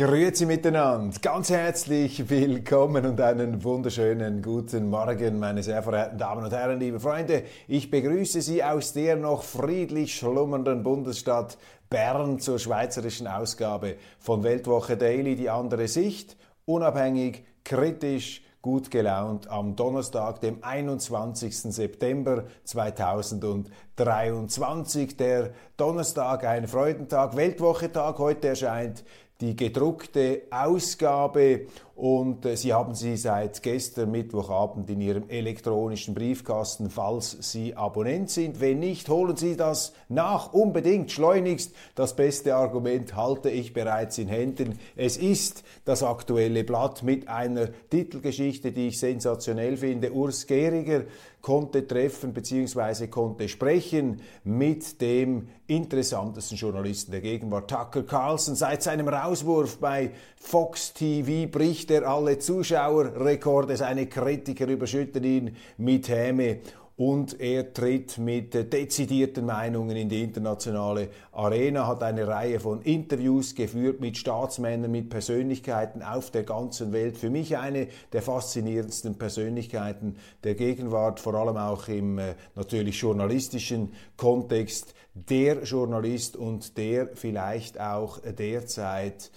Grüezi miteinander, ganz herzlich willkommen und einen wunderschönen guten Morgen, meine sehr verehrten Damen und Herren, liebe Freunde. Ich begrüße Sie aus der noch friedlich schlummernden Bundesstadt Bern zur schweizerischen Ausgabe von Weltwoche Daily, die andere Sicht, unabhängig, kritisch, gut gelaunt am Donnerstag, dem 21. September 2023. Der Donnerstag, ein Freudentag, Weltwochetag. Heute erscheint die gedruckte Ausgabe und äh, Sie haben sie seit gestern Mittwochabend in Ihrem elektronischen Briefkasten, falls Sie Abonnent sind. Wenn nicht, holen Sie das nach, unbedingt, schleunigst. Das beste Argument halte ich bereits in Händen. Es ist das aktuelle Blatt mit einer Titelgeschichte, die ich sensationell finde. Urs Gehriger konnte treffen bzw. konnte sprechen mit dem interessantesten Journalisten der Gegenwart, Tucker Carlson. Seit seinem Rauswurf bei Fox TV bricht er alle Zuschauerrekorde. Seine Kritiker überschütten ihn mit Häme und er tritt mit dezidierten Meinungen in die internationale Arena, hat eine Reihe von Interviews geführt mit Staatsmännern, mit Persönlichkeiten auf der ganzen Welt. Für mich eine der faszinierendsten Persönlichkeiten der Gegenwart, vor allem auch im äh, natürlich journalistischen Kontext. Der Journalist und der vielleicht auch derzeit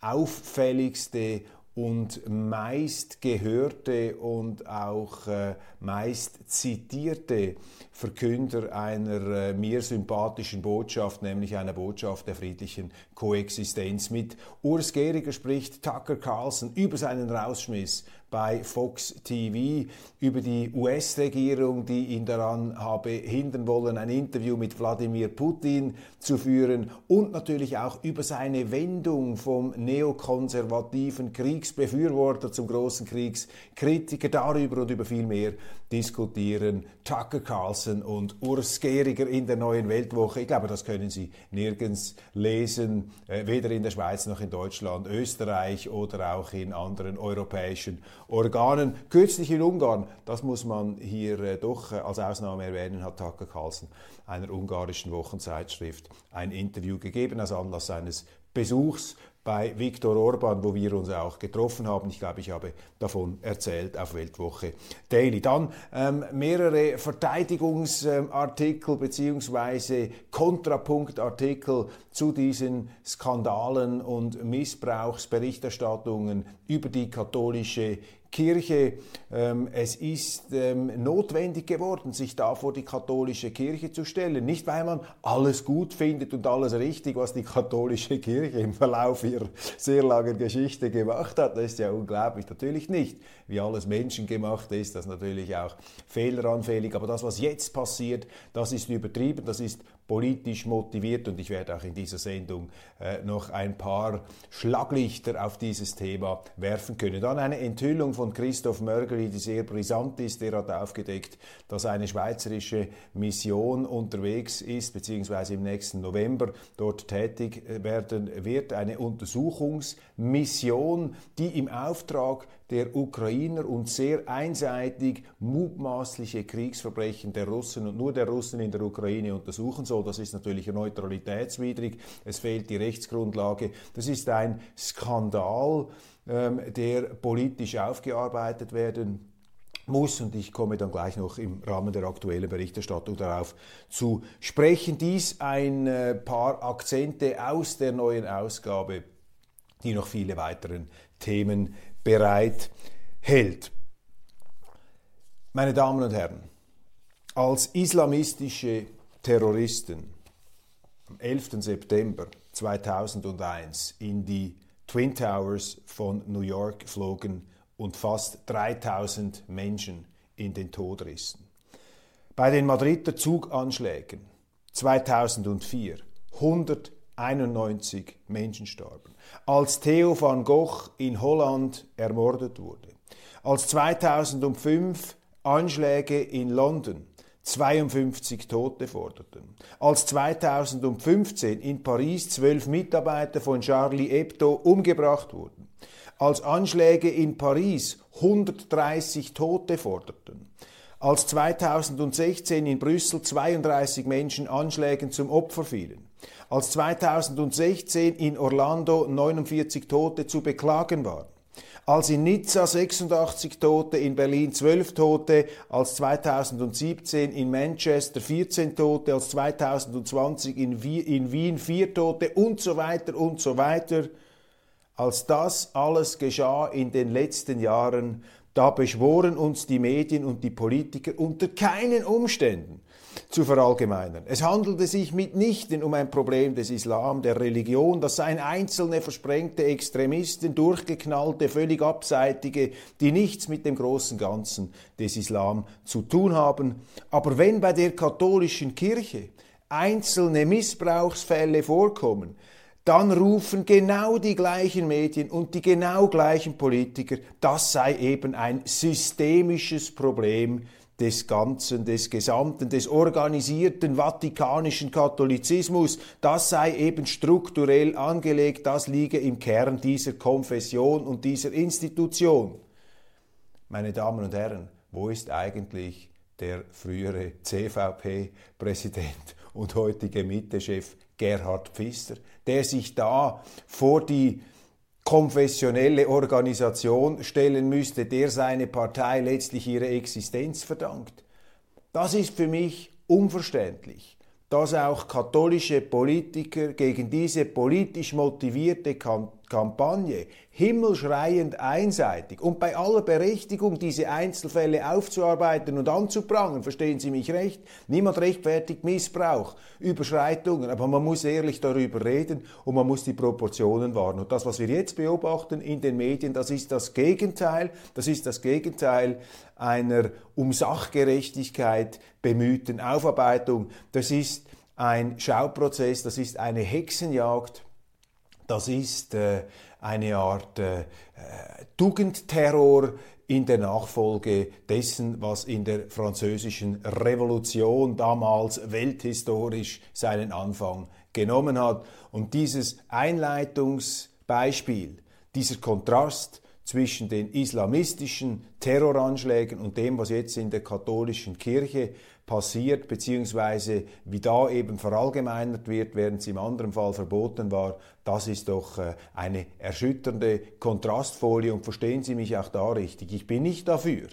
auffälligste und meist gehörte und auch äh, meist zitierte Verkünder einer äh, mir sympathischen Botschaft, nämlich einer Botschaft der friedlichen Koexistenz. Mit Urs Gehriger spricht Tucker Carlson über seinen Rausschmiss bei Fox TV über die US-Regierung, die ihn daran habe hindern wollen, ein Interview mit Wladimir Putin zu führen und natürlich auch über seine Wendung vom neokonservativen Kriegsbefürworter zum großen Kriegskritiker. Darüber und über viel mehr diskutieren Tucker Carlson und Urs Gehriger in der neuen Weltwoche. Ich glaube, das können Sie nirgends lesen, äh, weder in der Schweiz noch in Deutschland, Österreich oder auch in anderen europäischen Organen. Kürzlich in Ungarn, das muss man hier äh, doch äh, als Ausnahme erwähnen, hat Tucker Carlson einer ungarischen Wochenzeitschrift ein Interview gegeben als Anlass seines Besuchs bei Viktor Orban, wo wir uns auch getroffen haben. Ich glaube, ich habe davon erzählt auf Weltwoche Daily. Dann ähm, mehrere Verteidigungsartikel beziehungsweise Kontrapunktartikel zu diesen Skandalen und Missbrauchsberichterstattungen über die katholische Kirche. Ähm, es ist ähm, notwendig geworden, sich da vor die katholische Kirche zu stellen. Nicht, weil man alles gut findet und alles richtig, was die katholische Kirche im Verlauf ihrer sehr langen Geschichte gemacht hat. Das ist ja unglaublich. Natürlich nicht. Wie alles menschengemacht ist, das natürlich auch fehleranfällig. Aber das, was jetzt passiert, das ist übertrieben, das ist politisch motiviert und ich werde auch in dieser Sendung äh, noch ein paar Schlaglichter auf dieses Thema werfen können. Dann eine Enthüllung von Christoph Mörgeli, die sehr brisant ist. Der hat aufgedeckt, dass eine schweizerische Mission unterwegs ist, beziehungsweise im nächsten November dort tätig werden wird. Eine Untersuchungsmission, die im Auftrag der Ukrainer und sehr einseitig mutmaßliche Kriegsverbrechen der Russen und nur der Russen in der Ukraine untersuchen soll. Das ist natürlich neutralitätswidrig. Es fehlt die Rechtsgrundlage. Das ist ein Skandal, der politisch aufgearbeitet werden muss und ich komme dann gleich noch im Rahmen der aktuellen Berichterstattung darauf zu sprechen. Dies ein äh, paar Akzente aus der neuen Ausgabe, die noch viele weiteren Themen bereit hält. Meine Damen und Herren, als islamistische Terroristen am 11. September 2001 in die Twin Towers von New York flogen und fast 3000 Menschen in den Tod rissen. Bei den Madrider Zuganschlägen 2004 191 Menschen starben. Als Theo van Gogh in Holland ermordet wurde. Als 2005 Anschläge in London 52 Tote forderten. Als 2015 in Paris zwölf Mitarbeiter von Charlie Hebdo umgebracht wurden. Als Anschläge in Paris 130 Tote forderten als 2016 in Brüssel 32 Menschen Anschlägen zum Opfer fielen, als 2016 in Orlando 49 Tote zu beklagen waren, als in Nizza 86 Tote, in Berlin 12 Tote, als 2017 in Manchester 14 Tote, als 2020 in, Wien 4 Tote und so weiter und so weiter. Als das alles geschah in den letzten Jahren, da beschworen uns die Medien und die Politiker unter keinen Umständen zu verallgemeinern. Es handelte sich mitnichten um ein Problem des Islam, der Religion, das seien einzelne versprengte Extremisten, durchgeknallte, völlig abseitige, die nichts mit dem großen Ganzen des Islam zu tun haben. Aber wenn bei der katholischen Kirche einzelne Missbrauchsfälle vorkommen, dann rufen genau die gleichen Medien und die genau gleichen Politiker, das sei eben ein systemisches Problem des Ganzen, des Gesamten, des organisierten vatikanischen Katholizismus, das sei eben strukturell angelegt, das liege im Kern dieser Konfession und dieser Institution. Meine Damen und Herren, wo ist eigentlich der frühere CVP-Präsident und heutige Mitte-Chef Gerhard Pfister, der sich da vor die konfessionelle Organisation stellen müsste, der seine Partei letztlich ihre Existenz verdankt. Das ist für mich unverständlich, dass auch katholische Politiker gegen diese politisch motivierte Kampagne himmelschreiend einseitig und bei aller Berechtigung, diese Einzelfälle aufzuarbeiten und anzuprangen, verstehen Sie mich recht, niemand rechtfertigt Missbrauch, Überschreitungen, aber man muss ehrlich darüber reden und man muss die Proportionen wahren. Und das, was wir jetzt beobachten in den Medien, das ist das Gegenteil, das ist das Gegenteil einer um Sachgerechtigkeit bemühten Aufarbeitung, das ist ein Schauprozess, das ist eine Hexenjagd, das ist äh, eine Art äh, Tugendterror in der Nachfolge dessen, was in der französischen Revolution damals welthistorisch seinen Anfang genommen hat. Und dieses Einleitungsbeispiel, dieser Kontrast zwischen den islamistischen Terroranschlägen und dem, was jetzt in der katholischen Kirche passiert, beziehungsweise wie da eben verallgemeinert wird, während es im anderen Fall verboten war, das ist doch äh, eine erschütternde Kontrastfolie und verstehen Sie mich auch da richtig. Ich bin nicht dafür,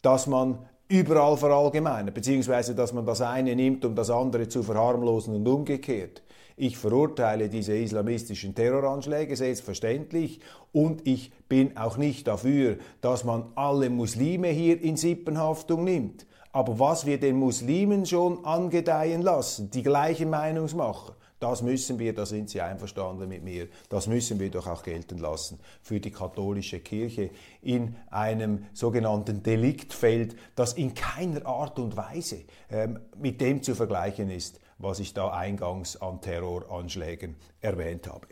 dass man überall verallgemeinert, beziehungsweise dass man das eine nimmt, um das andere zu verharmlosen und umgekehrt. Ich verurteile diese islamistischen Terroranschläge selbstverständlich und ich bin auch nicht dafür, dass man alle Muslime hier in Sippenhaftung nimmt. Aber was wir den Muslimen schon angedeihen lassen, die gleichen Meinungsmacher, das müssen wir, da sind Sie einverstanden mit mir, das müssen wir doch auch gelten lassen für die katholische Kirche in einem sogenannten Deliktfeld, das in keiner Art und Weise ähm, mit dem zu vergleichen ist, was ich da eingangs an Terroranschlägen erwähnt habe.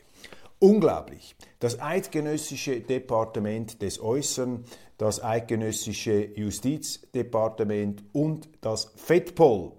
Unglaublich. Das eidgenössische Departement des Äußeren, das eidgenössische Justizdepartement und das FEDPOL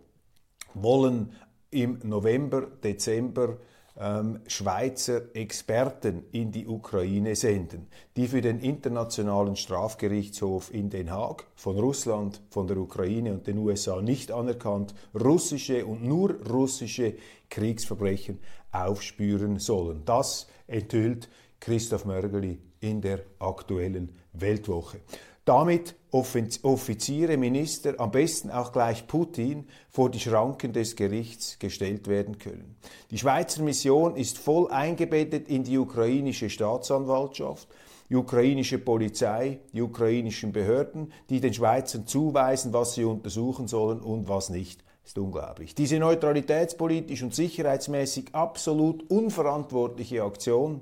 wollen im November, Dezember ähm, Schweizer Experten in die Ukraine senden, die für den Internationalen Strafgerichtshof in Den Haag von Russland, von der Ukraine und den USA nicht anerkannt russische und nur russische Kriegsverbrechen aufspüren sollen. Das enthüllt Christoph Mörgeli in der aktuellen Weltwoche. Damit Offiziere, Minister, am besten auch gleich Putin vor die Schranken des Gerichts gestellt werden können. Die Schweizer Mission ist voll eingebettet in die ukrainische Staatsanwaltschaft, die ukrainische Polizei, die ukrainischen Behörden, die den Schweizern zuweisen, was sie untersuchen sollen und was nicht. Ist unglaublich. Diese neutralitätspolitisch und sicherheitsmäßig absolut unverantwortliche Aktion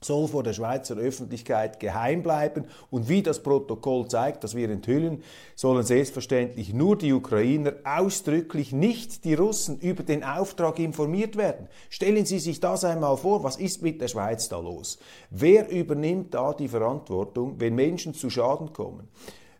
soll vor der Schweizer Öffentlichkeit geheim bleiben und wie das Protokoll zeigt, das wir enthüllen, sollen selbstverständlich nur die Ukrainer, ausdrücklich nicht die Russen über den Auftrag informiert werden. Stellen Sie sich das einmal vor, was ist mit der Schweiz da los? Wer übernimmt da die Verantwortung, wenn Menschen zu Schaden kommen?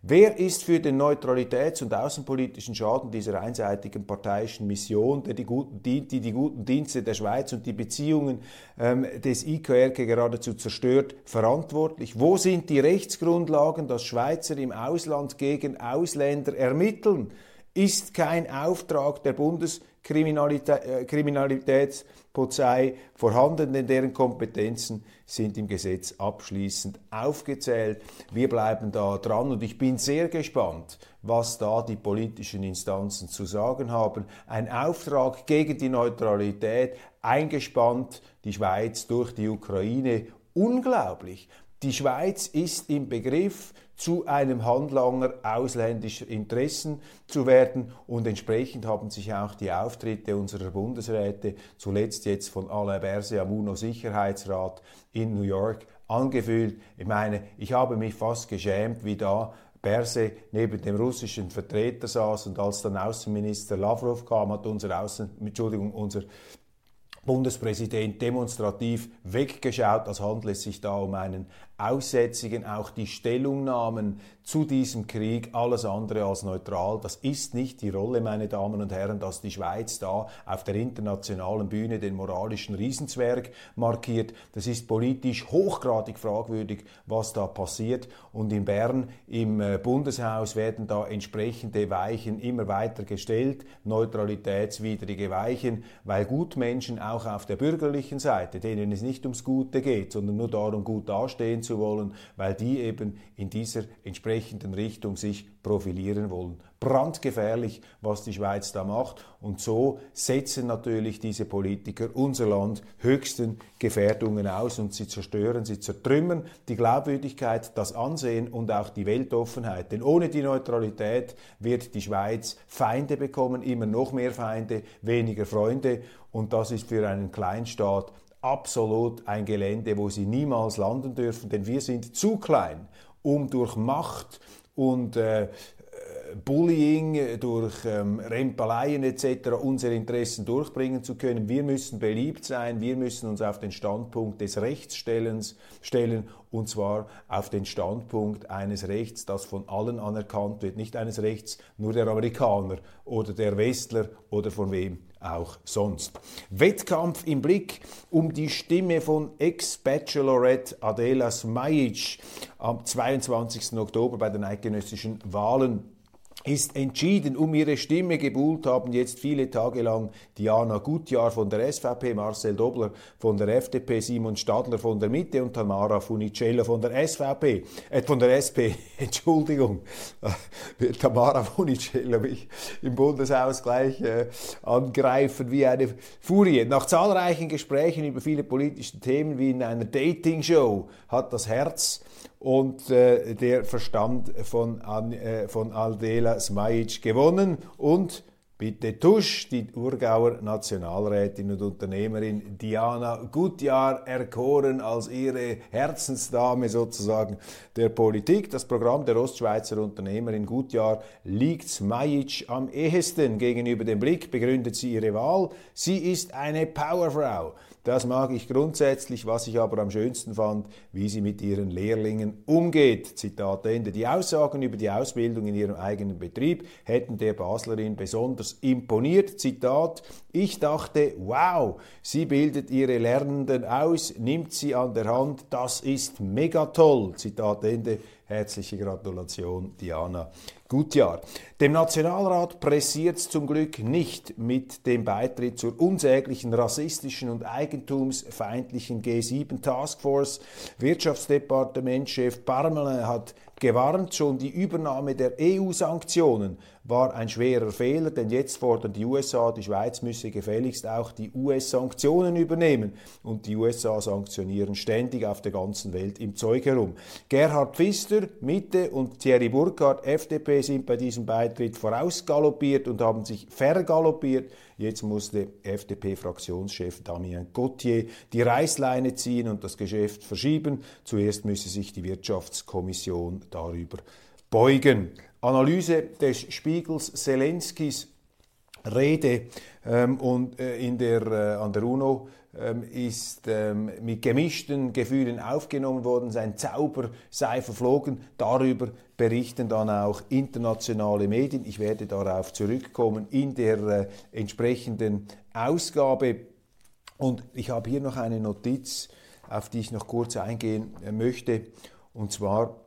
Wer ist für den Neutralitäts- und außenpolitischen Schaden dieser einseitigen parteiischen Mission, die die guten, die, die guten Dienste der Schweiz und die Beziehungen ähm, des IKRK geradezu zerstört, verantwortlich? Wo sind die Rechtsgrundlagen, dass Schweizer im Ausland gegen Ausländer ermitteln? Ist kein Auftrag der Bundeskriminalitäts- Polizei vorhanden, denn deren Kompetenzen sind im Gesetz abschließend aufgezählt. Wir bleiben da dran und ich bin sehr gespannt, was da die politischen Instanzen zu sagen haben. Ein Auftrag gegen die Neutralität, eingespannt die Schweiz durch die Ukraine. Unglaublich. Die Schweiz ist im Begriff, zu einem Handlanger ausländischer Interessen zu werden. Und entsprechend haben sich auch die Auftritte unserer Bundesräte, zuletzt jetzt von Alain Berset am UNO-Sicherheitsrat in New York, angefühlt. Ich meine, ich habe mich fast geschämt, wie da Berse neben dem russischen Vertreter saß und als dann Außenminister Lavrov kam, hat unser Außen, Entschuldigung, unser Bundespräsident demonstrativ weggeschaut, als handelt es sich da um einen Aussätzigen, auch die Stellungnahmen zu diesem Krieg, alles andere als neutral. Das ist nicht die Rolle, meine Damen und Herren, dass die Schweiz da auf der internationalen Bühne den moralischen Riesenzwerg markiert. Das ist politisch hochgradig fragwürdig, was da passiert. Und in Bern im äh, Bundeshaus werden da entsprechende Weichen immer weiter gestellt, neutralitätswidrige Weichen, weil Gutmenschen auch auf der bürgerlichen Seite, denen es nicht ums Gute geht, sondern nur darum, gut dastehen zu wollen, weil die eben in dieser entsprechenden Richtung sich profilieren wollen. Brandgefährlich, was die Schweiz da macht. Und so setzen natürlich diese Politiker unser Land höchsten Gefährdungen aus und sie zerstören, sie zertrümmern die Glaubwürdigkeit, das Ansehen und auch die Weltoffenheit. Denn ohne die Neutralität wird die Schweiz Feinde bekommen, immer noch mehr Feinde, weniger Freunde. Und das ist für einen Kleinstaat absolut ein Gelände, wo sie niemals landen dürfen, denn wir sind zu klein, um durch Macht und äh, Bullying, durch ähm, Rempeleien etc. unsere Interessen durchbringen zu können. Wir müssen beliebt sein, wir müssen uns auf den Standpunkt des Rechtsstellens stellen und zwar auf den Standpunkt eines Rechts, das von allen anerkannt wird, nicht eines Rechts nur der Amerikaner oder der Westler oder von wem auch sonst. Wettkampf im Blick um die Stimme von Ex-Bachelorette Adela Smajic am 22. Oktober bei den eidgenössischen Wahlen ist entschieden um ihre Stimme gebuhlt haben jetzt viele Tage lang Diana Gutjahr von der SVP, Marcel Dobler von der FDP, Simon Stadler von der Mitte und Tamara Funicello von der SVP, äh, von der SP, Entschuldigung, wird Tamara Funicello mich im Bundeshaus gleich äh, angreifen wie eine Furie. Nach zahlreichen Gesprächen über viele politische Themen wie in einer Dating-Show hat das Herz und äh, der Verstand von, äh, von Aldela Smajic gewonnen. Und Bitte Tusch, die Urgauer Nationalrätin und Unternehmerin Diana Gutjahr erkoren als ihre Herzensdame sozusagen der Politik. Das Programm der Ostschweizer Unternehmerin Gutjahr liegt Smajic am ehesten gegenüber dem Blick, begründet sie ihre Wahl. Sie ist eine Powerfrau. Das mag ich grundsätzlich, was ich aber am schönsten fand, wie sie mit ihren Lehrlingen umgeht. Zitat Ende. Die Aussagen über die Ausbildung in ihrem eigenen Betrieb hätten der Baslerin besonders imponiert. Zitat, ich dachte, wow, sie bildet ihre Lernenden aus, nimmt sie an der Hand, das ist mega toll. Zitat Ende. Herzliche Gratulation, Diana Gutjahr. Dem Nationalrat pressiert es zum Glück nicht mit dem Beitritt zur unsäglichen rassistischen und eigentumsfeindlichen G7 Taskforce. Wirtschaftsdepartementschef Parmelin hat gewarnt, schon die Übernahme der EU-Sanktionen war ein schwerer Fehler, denn jetzt fordern die USA, die Schweiz müsse gefälligst auch die US-Sanktionen übernehmen. Und die USA sanktionieren ständig auf der ganzen Welt im Zeug herum. Gerhard Pfister, Mitte und Thierry Burkhardt, FDP, sind bei diesem Beitritt vorausgaloppiert und haben sich vergaloppiert. Jetzt musste FDP-Fraktionschef Damien Gauthier die Reißleine ziehen und das Geschäft verschieben. Zuerst müsse sich die Wirtschaftskommission darüber beugen. Analyse des Spiegels Zelenskis Rede ähm, und äh, in der, äh, an der UNO ist ähm, mit gemischten Gefühlen aufgenommen worden. Sein Zauber sei verflogen. Darüber berichten dann auch internationale Medien. Ich werde darauf zurückkommen in der äh, entsprechenden Ausgabe. Und ich habe hier noch eine Notiz, auf die ich noch kurz eingehen äh, möchte. Und zwar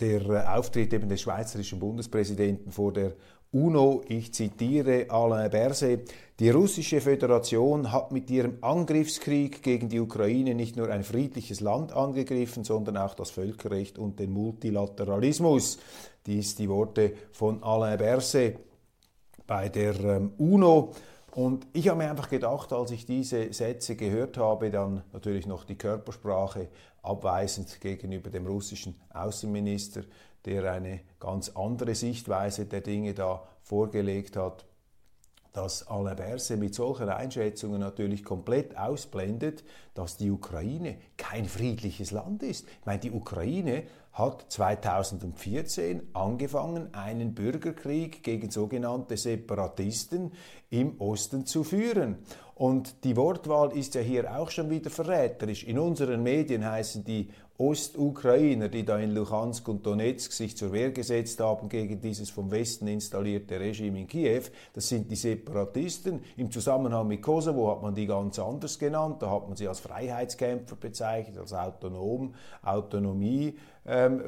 der äh, Auftritt eben des schweizerischen Bundespräsidenten vor der UNO, ich zitiere Alain Berset, die russische Föderation hat mit ihrem Angriffskrieg gegen die Ukraine nicht nur ein friedliches Land angegriffen, sondern auch das Völkerrecht und den Multilateralismus. Dies die Worte von Alain Berset bei der ähm, UNO. Und ich habe mir einfach gedacht, als ich diese Sätze gehört habe, dann natürlich noch die Körpersprache abweisend gegenüber dem russischen Außenminister, der eine ganz andere Sichtweise der Dinge da vorgelegt hat, dass Alain Berset mit solchen Einschätzungen natürlich komplett ausblendet, dass die Ukraine kein friedliches Land ist. Ich meine, die Ukraine hat 2014 angefangen, einen Bürgerkrieg gegen sogenannte Separatisten im Osten zu führen. Und die Wortwahl ist ja hier auch schon wieder verräterisch. In unseren Medien heißen die Ostukrainer, die da in Luhansk und Donetsk sich zur Wehr gesetzt haben gegen dieses vom Westen installierte Regime in Kiew, das sind die Separatisten. Im Zusammenhang mit Kosovo hat man die ganz anders genannt. Da hat man sie als Freiheitskämpfer bezeichnet, als autonom, Autonomie. Ähm,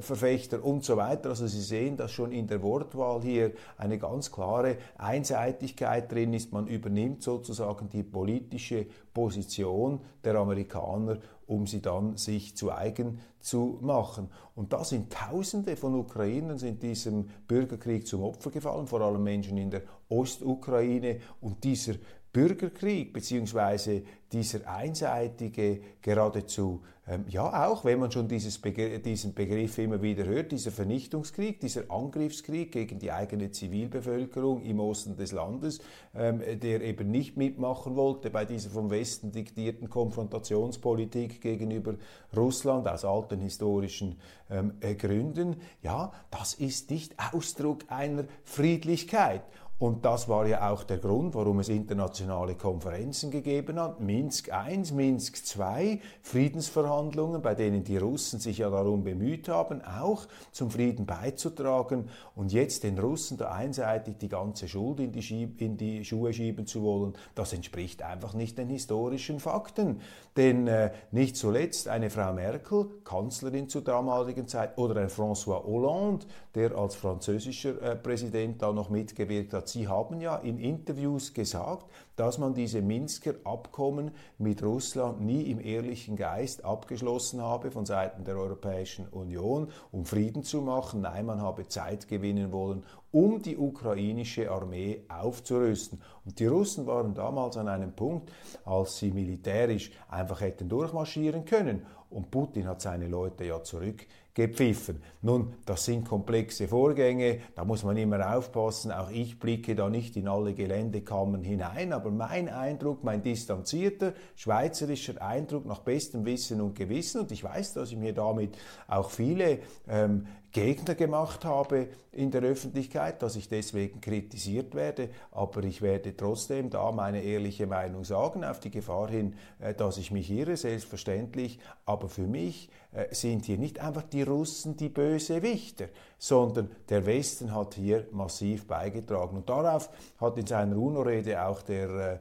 und so weiter. Also Sie sehen, dass schon in der Wortwahl hier eine ganz klare Einseitigkeit drin ist. Man übernimmt sozusagen die politische Position der Amerikaner um sie dann sich zu eigen zu machen. Und da sind Tausende von Ukrainern sind diesem Bürgerkrieg zum Opfer gefallen, vor allem Menschen in der Ostukraine. Und dieser Bürgerkrieg beziehungsweise dieser einseitige, geradezu, ähm, ja auch, wenn man schon Begr diesen Begriff immer wieder hört, dieser Vernichtungskrieg, dieser Angriffskrieg gegen die eigene Zivilbevölkerung im Osten des Landes, ähm, der eben nicht mitmachen wollte bei dieser vom Westen diktierten Konfrontationspolitik gegenüber Russland aus alten historischen ähm, äh, Gründen, ja, das ist nicht Ausdruck einer Friedlichkeit. Und das war ja auch der Grund, warum es internationale Konferenzen gegeben hat. Minsk I, Minsk II, Friedensverhandlungen, bei denen die Russen sich ja darum bemüht haben, auch zum Frieden beizutragen. Und jetzt den Russen da einseitig die ganze Schuld in die, Schieb in die Schuhe schieben zu wollen, das entspricht einfach nicht den historischen Fakten. Denn äh, nicht zuletzt eine Frau Merkel, Kanzlerin zur damaligen Zeit, oder ein François Hollande, der als französischer äh, Präsident da noch mitgewirkt hat, Sie haben ja in Interviews gesagt, dass man diese Minsker Abkommen mit Russland nie im ehrlichen Geist abgeschlossen habe von Seiten der Europäischen Union, um Frieden zu machen. Nein, man habe Zeit gewinnen wollen, um die ukrainische Armee aufzurüsten. Und die Russen waren damals an einem Punkt, als sie militärisch einfach hätten durchmarschieren können. Und Putin hat seine Leute ja zurück gepfiffen. Nun, das sind komplexe Vorgänge, da muss man immer aufpassen. Auch ich blicke da nicht in alle Geländekammern hinein, aber mein Eindruck, mein distanzierter schweizerischer Eindruck nach bestem Wissen und Gewissen, und ich weiß, dass ich mir damit auch viele ähm, Gegner gemacht habe in der Öffentlichkeit, dass ich deswegen kritisiert werde, aber ich werde trotzdem da meine ehrliche Meinung sagen, auf die Gefahr hin, äh, dass ich mich irre, selbstverständlich, aber für mich äh, sind hier nicht einfach die Russen die böse Wichter, sondern der Westen hat hier massiv beigetragen. Und darauf hat in seiner UNO-Rede auch der äh,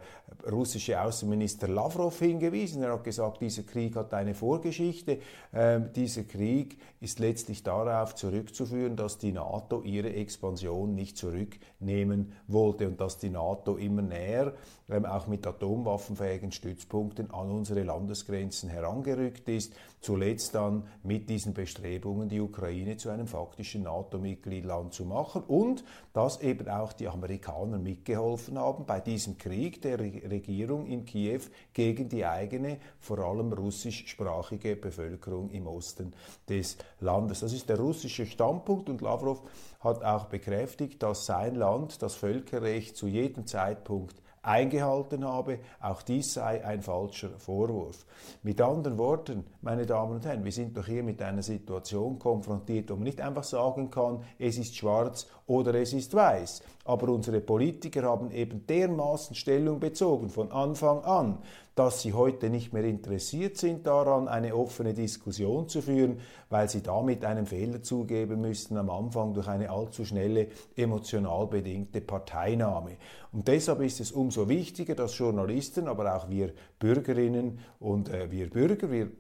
russische Außenminister Lavrov hingewiesen. Er hat gesagt, dieser Krieg hat eine Vorgeschichte. Ähm, dieser Krieg ist letztlich darauf zurückzuführen, dass die NATO ihre Expansion nicht zurücknehmen wollte und dass die NATO immer näher, ähm, auch mit atomwaffenfähigen Stützpunkten, an unsere Landesgrenzen herangerückt ist. Zuletzt dann mit diesen Bestrebungen, die Ukraine zu einem faktischen NATO-Mitgliedland zu machen und dass eben auch die Amerikaner mitgeholfen haben bei diesem Krieg der Regierung in Kiew gegen die eigene, vor allem russischsprachige Bevölkerung im Osten des Landes. Das ist der russische Standpunkt und Lavrov hat auch bekräftigt, dass sein Land das Völkerrecht zu jedem Zeitpunkt eingehalten habe. Auch dies sei ein falscher Vorwurf. Mit anderen Worten, meine Damen und Herren, wir sind doch hier mit einer Situation konfrontiert, wo man nicht einfach sagen kann, es ist schwarz oder es ist weiß. Aber unsere Politiker haben eben dermaßen Stellung bezogen von Anfang an, dass sie heute nicht mehr interessiert sind daran, eine offene Diskussion zu führen, weil sie damit einen Fehler zugeben müssten am Anfang durch eine allzu schnelle emotional bedingte Parteinahme. Und deshalb ist es umso wichtiger, dass Journalisten, aber auch wir Bürgerinnen und äh, wir Bürger, wir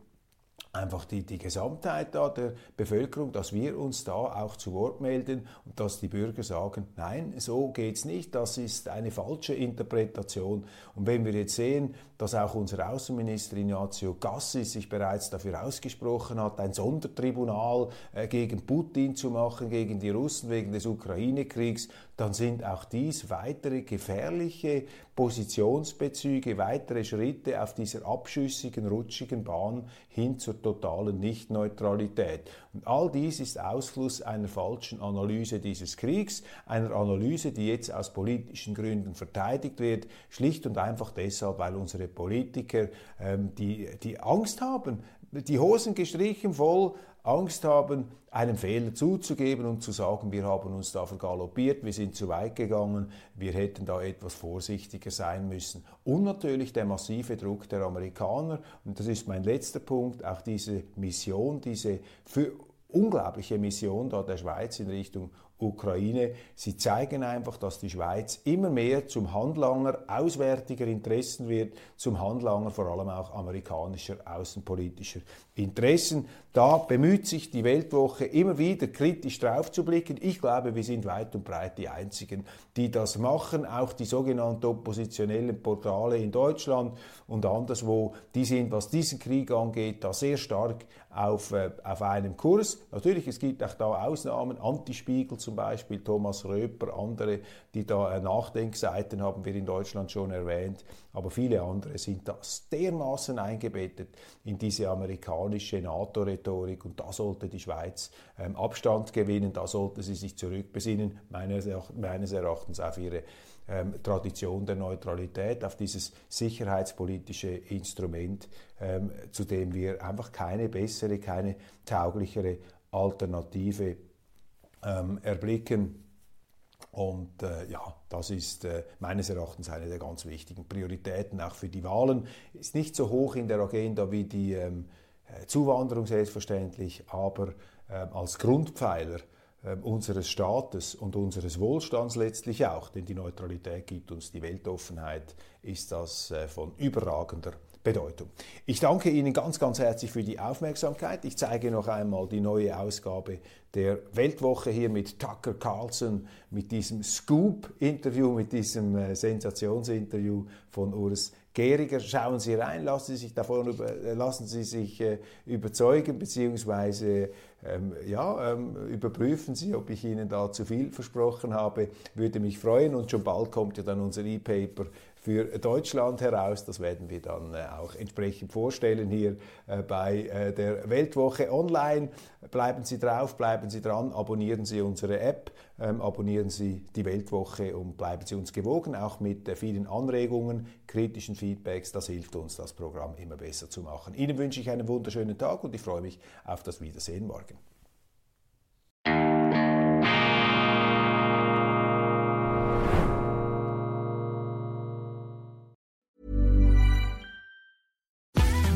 einfach die, die Gesamtheit da der Bevölkerung, dass wir uns da auch zu Wort melden und dass die Bürger sagen, nein, so geht's nicht, das ist eine falsche Interpretation. Und wenn wir jetzt sehen, dass auch unser Außenminister Ignazio Gassis sich bereits dafür ausgesprochen hat, ein Sondertribunal äh, gegen Putin zu machen, gegen die Russen wegen des Ukraine-Kriegs, dann sind auch dies weitere gefährliche Positionsbezüge, weitere Schritte auf dieser abschüssigen, rutschigen Bahn hin zur totalen Nichtneutralität. Und all dies ist Ausfluss einer falschen Analyse dieses Kriegs, einer Analyse, die jetzt aus politischen Gründen verteidigt wird, schlicht und einfach deshalb, weil unsere Politiker ähm, die, die Angst haben, die Hosen gestrichen voll Angst haben, einen Fehler zuzugeben und zu sagen, wir haben uns da vergaloppiert, wir sind zu weit gegangen, wir hätten da etwas vorsichtiger sein müssen. Und natürlich der massive Druck der Amerikaner, und das ist mein letzter Punkt, auch diese Mission, diese für unglaubliche Mission da der Schweiz in Richtung Ukraine. Sie zeigen einfach, dass die Schweiz immer mehr zum Handlanger auswärtiger Interessen wird, zum Handlanger vor allem auch amerikanischer außenpolitischer Interessen. Da bemüht sich die Weltwoche immer wieder kritisch drauf zu blicken. Ich glaube, wir sind weit und breit die Einzigen, die das machen. Auch die sogenannten oppositionellen Portale in Deutschland und anderswo, die sind, was diesen Krieg angeht, da sehr stark auf, äh, auf einem Kurs. Natürlich, es gibt auch da Ausnahmen, Antispiegel zum Beispiel, Thomas Röper, andere, die da äh, Nachdenkseiten haben wir in Deutschland schon erwähnt, aber viele andere sind das dermaßen eingebettet in diese amerikanische NATO-Rhetorik und da sollte die Schweiz ähm, Abstand gewinnen, da sollte sie sich zurückbesinnen, meines, meines Erachtens auf ihre ähm, Tradition der Neutralität, auf dieses sicherheitspolitische Instrument, ähm, zu dem wir einfach keine bessere, keine tauglichere Alternative ähm, erblicken. Und äh, ja, das ist äh, meines Erachtens eine der ganz wichtigen Prioritäten auch für die Wahlen. Ist nicht so hoch in der Agenda wie die ähm, äh, Zuwanderung selbstverständlich, aber äh, als Grundpfeiler äh, unseres Staates und unseres Wohlstands letztlich auch, denn die Neutralität gibt uns die Weltoffenheit, ist das äh, von überragender Bedeutung. Ich danke Ihnen ganz, ganz herzlich für die Aufmerksamkeit. Ich zeige noch einmal die neue Ausgabe der Weltwoche hier mit Tucker Carlson, mit diesem Scoop-Interview, mit diesem äh, Sensationsinterview von Urs Gehriger. Schauen Sie rein, lassen Sie sich davon äh, lassen Sie sich überzeugen, beziehungsweise ähm, ja, ähm, überprüfen Sie, ob ich Ihnen da zu viel versprochen habe. Würde mich freuen und schon bald kommt ja dann unser E-Paper für Deutschland heraus. Das werden wir dann äh, auch entsprechend vorstellen hier äh, bei äh, der Weltwoche online. Bleiben Sie drauf, bleiben Sie dran, abonnieren Sie unsere App, ähm, abonnieren Sie die Weltwoche und bleiben Sie uns gewogen, auch mit vielen Anregungen, kritischen Feedbacks. Das hilft uns, das Programm immer besser zu machen. Ihnen wünsche ich einen wunderschönen Tag und ich freue mich auf das Wiedersehen morgen.